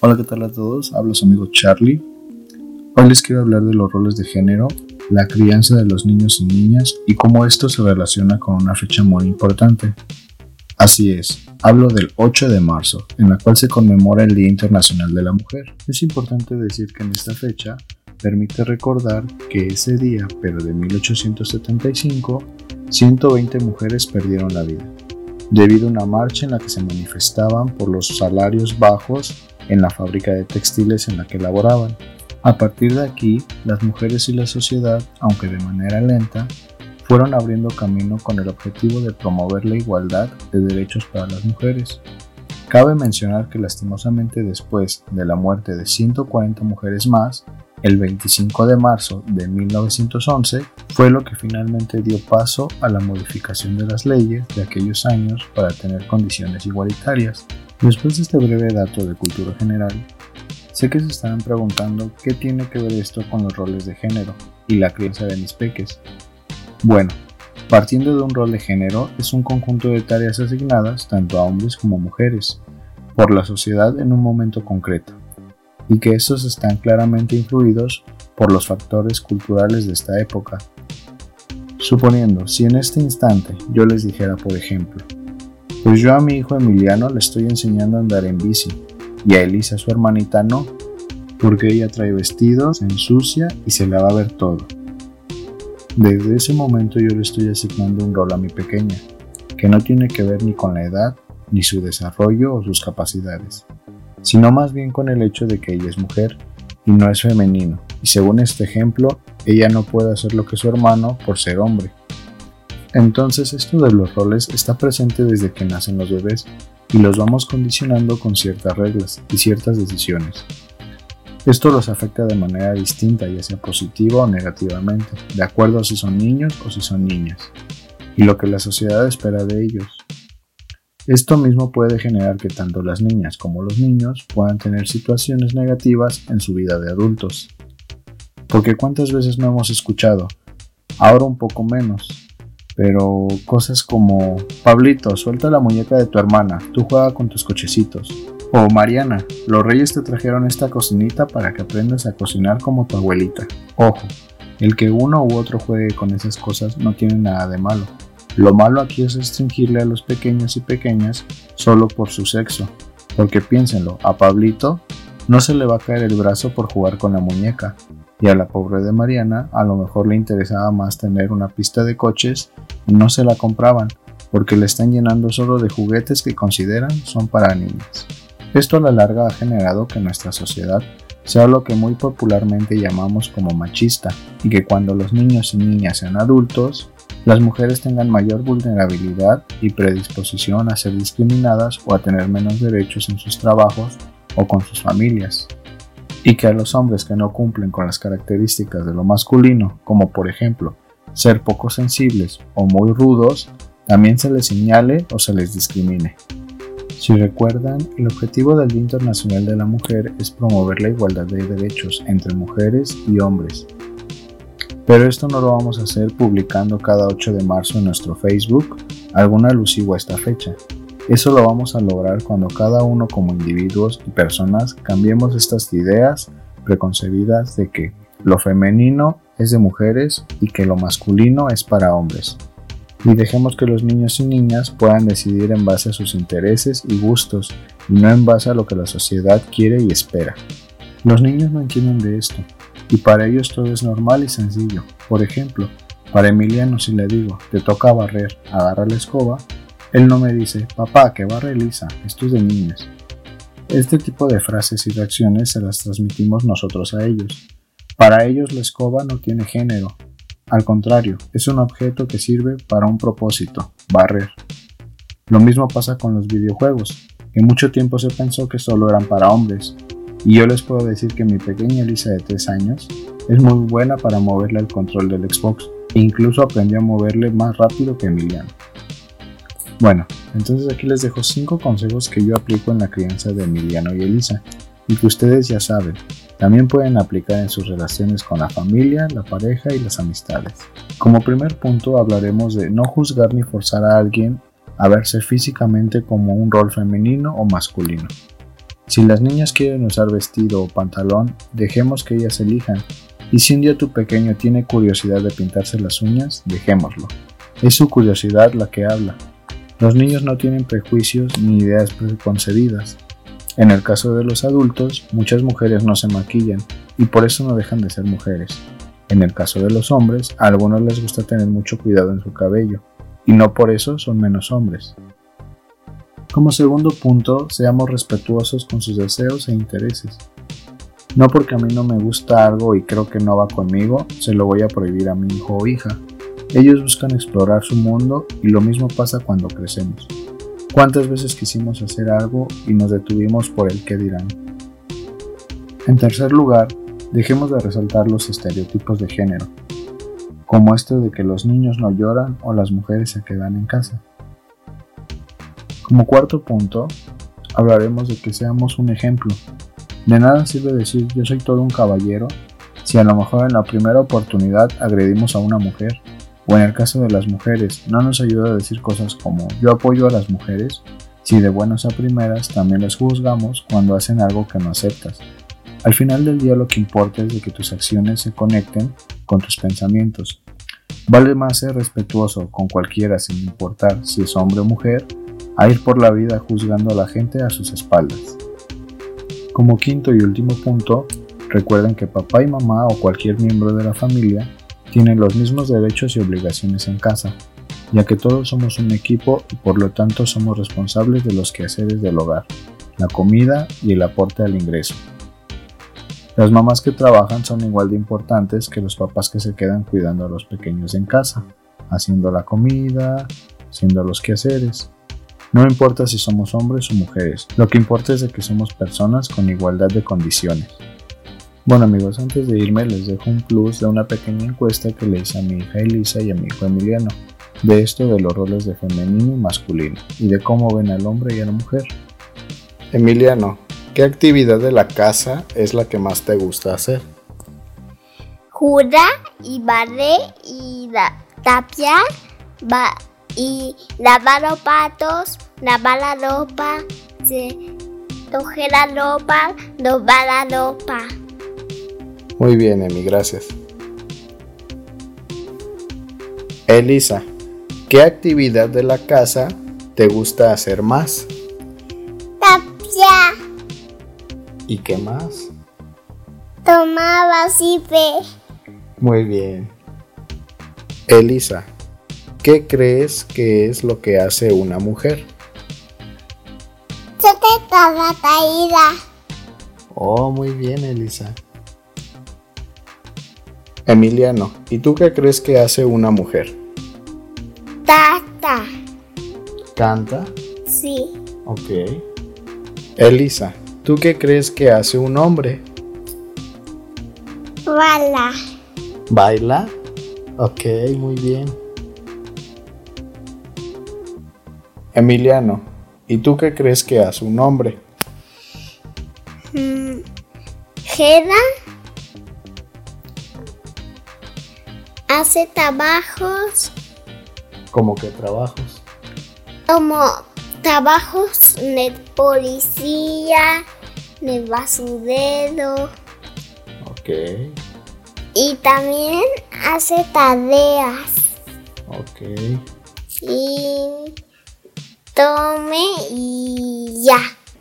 Hola, ¿qué tal a todos? Hablo su amigo Charlie. Hoy les quiero hablar de los roles de género, la crianza de los niños y niñas y cómo esto se relaciona con una fecha muy importante. Así es, hablo del 8 de marzo, en la cual se conmemora el Día Internacional de la Mujer. Es importante decir que en esta fecha permite recordar que ese día, pero de 1875, 120 mujeres perdieron la vida, debido a una marcha en la que se manifestaban por los salarios bajos en la fábrica de textiles en la que laboraban. A partir de aquí, las mujeres y la sociedad, aunque de manera lenta, fueron abriendo camino con el objetivo de promover la igualdad de derechos para las mujeres. Cabe mencionar que lastimosamente después de la muerte de 140 mujeres más, el 25 de marzo de 1911 fue lo que finalmente dio paso a la modificación de las leyes de aquellos años para tener condiciones igualitarias. Después de este breve dato de cultura general, sé que se estarán preguntando qué tiene que ver esto con los roles de género y la crianza de mis peques. Bueno, partiendo de un rol de género es un conjunto de tareas asignadas tanto a hombres como mujeres por la sociedad en un momento concreto, y que estos están claramente influidos por los factores culturales de esta época. Suponiendo, si en este instante yo les dijera, por ejemplo, pues yo a mi hijo Emiliano le estoy enseñando a andar en bici y a Elisa, su hermanita, no, porque ella trae vestidos, se ensucia y se la va a ver todo. Desde ese momento yo le estoy asignando un rol a mi pequeña, que no tiene que ver ni con la edad, ni su desarrollo o sus capacidades, sino más bien con el hecho de que ella es mujer y no es femenino, y según este ejemplo, ella no puede hacer lo que su hermano por ser hombre. Entonces esto de los roles está presente desde que nacen los bebés y los vamos condicionando con ciertas reglas y ciertas decisiones. Esto los afecta de manera distinta, ya sea positiva o negativamente, de acuerdo a si son niños o si son niñas, y lo que la sociedad espera de ellos. Esto mismo puede generar que tanto las niñas como los niños puedan tener situaciones negativas en su vida de adultos. Porque cuántas veces no hemos escuchado, ahora un poco menos, pero cosas como, Pablito, suelta la muñeca de tu hermana, tú juega con tus cochecitos. O Mariana, los reyes te trajeron esta cocinita para que aprendas a cocinar como tu abuelita. Ojo, el que uno u otro juegue con esas cosas no tiene nada de malo. Lo malo aquí es restringirle a los pequeños y pequeñas solo por su sexo. Porque piénsenlo, a Pablito no se le va a caer el brazo por jugar con la muñeca, y a la pobre de Mariana a lo mejor le interesaba más tener una pista de coches y no se la compraban porque le están llenando solo de juguetes que consideran son para niñas. Esto a la larga ha generado que nuestra sociedad sea lo que muy popularmente llamamos como machista y que cuando los niños y niñas sean adultos, las mujeres tengan mayor vulnerabilidad y predisposición a ser discriminadas o a tener menos derechos en sus trabajos o con sus familias y que a los hombres que no cumplen con las características de lo masculino, como por ejemplo ser poco sensibles o muy rudos, también se les señale o se les discrimine. Si recuerdan, el objetivo del Día Internacional de la Mujer es promover la igualdad de derechos entre mujeres y hombres. Pero esto no lo vamos a hacer publicando cada 8 de marzo en nuestro Facebook algún alusivo a esta fecha, eso lo vamos a lograr cuando cada uno como individuos y personas cambiemos estas ideas preconcebidas de que lo femenino es de mujeres y que lo masculino es para hombres. Y dejemos que los niños y niñas puedan decidir en base a sus intereses y gustos y no en base a lo que la sociedad quiere y espera. Los niños no entienden de esto y para ellos todo es normal y sencillo. Por ejemplo, para Emiliano si le digo, te toca barrer, agarra la escoba, él no me dice, papá, que barre Lisa, esto es de niñas. Este tipo de frases y reacciones se las transmitimos nosotros a ellos. Para ellos la escoba no tiene género. Al contrario, es un objeto que sirve para un propósito, barrer. Lo mismo pasa con los videojuegos, que mucho tiempo se pensó que solo eran para hombres, y yo les puedo decir que mi pequeña Lisa de 3 años es muy buena para moverle el control del Xbox, e incluso aprendió a moverle más rápido que Emiliano. Bueno, entonces aquí les dejo 5 consejos que yo aplico en la crianza de Emiliano y Elisa y que ustedes ya saben, también pueden aplicar en sus relaciones con la familia, la pareja y las amistades. Como primer punto hablaremos de no juzgar ni forzar a alguien a verse físicamente como un rol femenino o masculino. Si las niñas quieren usar vestido o pantalón, dejemos que ellas elijan. Y si un día tu pequeño tiene curiosidad de pintarse las uñas, dejémoslo. Es su curiosidad la que habla. Los niños no tienen prejuicios ni ideas preconcebidas. En el caso de los adultos, muchas mujeres no se maquillan y por eso no dejan de ser mujeres. En el caso de los hombres, a algunos les gusta tener mucho cuidado en su cabello y no por eso son menos hombres. Como segundo punto, seamos respetuosos con sus deseos e intereses. No porque a mí no me gusta algo y creo que no va conmigo, se lo voy a prohibir a mi hijo o hija. Ellos buscan explorar su mundo y lo mismo pasa cuando crecemos. ¿Cuántas veces quisimos hacer algo y nos detuvimos por el qué dirán? En tercer lugar, dejemos de resaltar los estereotipos de género, como este de que los niños no lloran o las mujeres se quedan en casa. Como cuarto punto, hablaremos de que seamos un ejemplo. De nada sirve decir yo soy todo un caballero si a lo mejor en la primera oportunidad agredimos a una mujer o en el caso de las mujeres, no nos ayuda a decir cosas como yo apoyo a las mujeres si de buenas a primeras también les juzgamos cuando hacen algo que no aceptas. Al final del día lo que importa es de que tus acciones se conecten con tus pensamientos. Vale más ser respetuoso con cualquiera sin importar si es hombre o mujer, a ir por la vida juzgando a la gente a sus espaldas. Como quinto y último punto, recuerden que papá y mamá o cualquier miembro de la familia tienen los mismos derechos y obligaciones en casa, ya que todos somos un equipo y por lo tanto somos responsables de los quehaceres del hogar, la comida y el aporte al ingreso. Las mamás que trabajan son igual de importantes que los papás que se quedan cuidando a los pequeños en casa, haciendo la comida, haciendo los quehaceres. No importa si somos hombres o mujeres, lo que importa es que somos personas con igualdad de condiciones. Bueno amigos, antes de irme les dejo un plus de una pequeña encuesta que le hice a mi hija Elisa y a mi hijo Emiliano, de esto de los roles de femenino y masculino, y de cómo ven al hombre y a la mujer. Emiliano, ¿qué actividad de la casa es la que más te gusta hacer? Jura y barrer y tapiar y lavar los patos, lavar la ropa, coger la ropa, lavar la ropa. Muy bien, Emi, gracias. Elisa, ¿qué actividad de la casa te gusta hacer más? Tapia. ¿Y qué más? Tomar ve. Muy bien. Elisa, ¿qué crees que es lo que hace una mujer? Se te. Oh, muy bien, Elisa. Emiliano, ¿y tú qué crees que hace una mujer? Tata. ¿Canta? Sí. Ok. Elisa, ¿tú qué crees que hace un hombre? Baila. ¿Baila? Ok, muy bien. Emiliano, ¿y tú qué crees que hace un hombre? Mm, hace trabajos. ¿Cómo qué trabajos? Como trabajos de policía, de basurero. Ok. Y también hace tareas. Ok. Y tome y ya.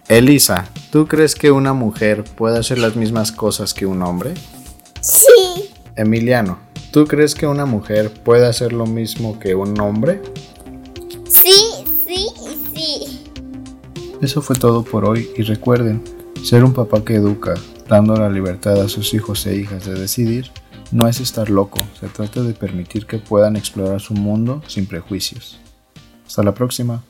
Elisa, ¿tú crees que una mujer puede hacer las mismas cosas que un hombre? Sí. Emiliano, ¿Tú crees que una mujer puede hacer lo mismo que un hombre? Sí, sí, sí. Eso fue todo por hoy y recuerden, ser un papá que educa, dando la libertad a sus hijos e hijas de decidir, no es estar loco, se trata de permitir que puedan explorar su mundo sin prejuicios. Hasta la próxima.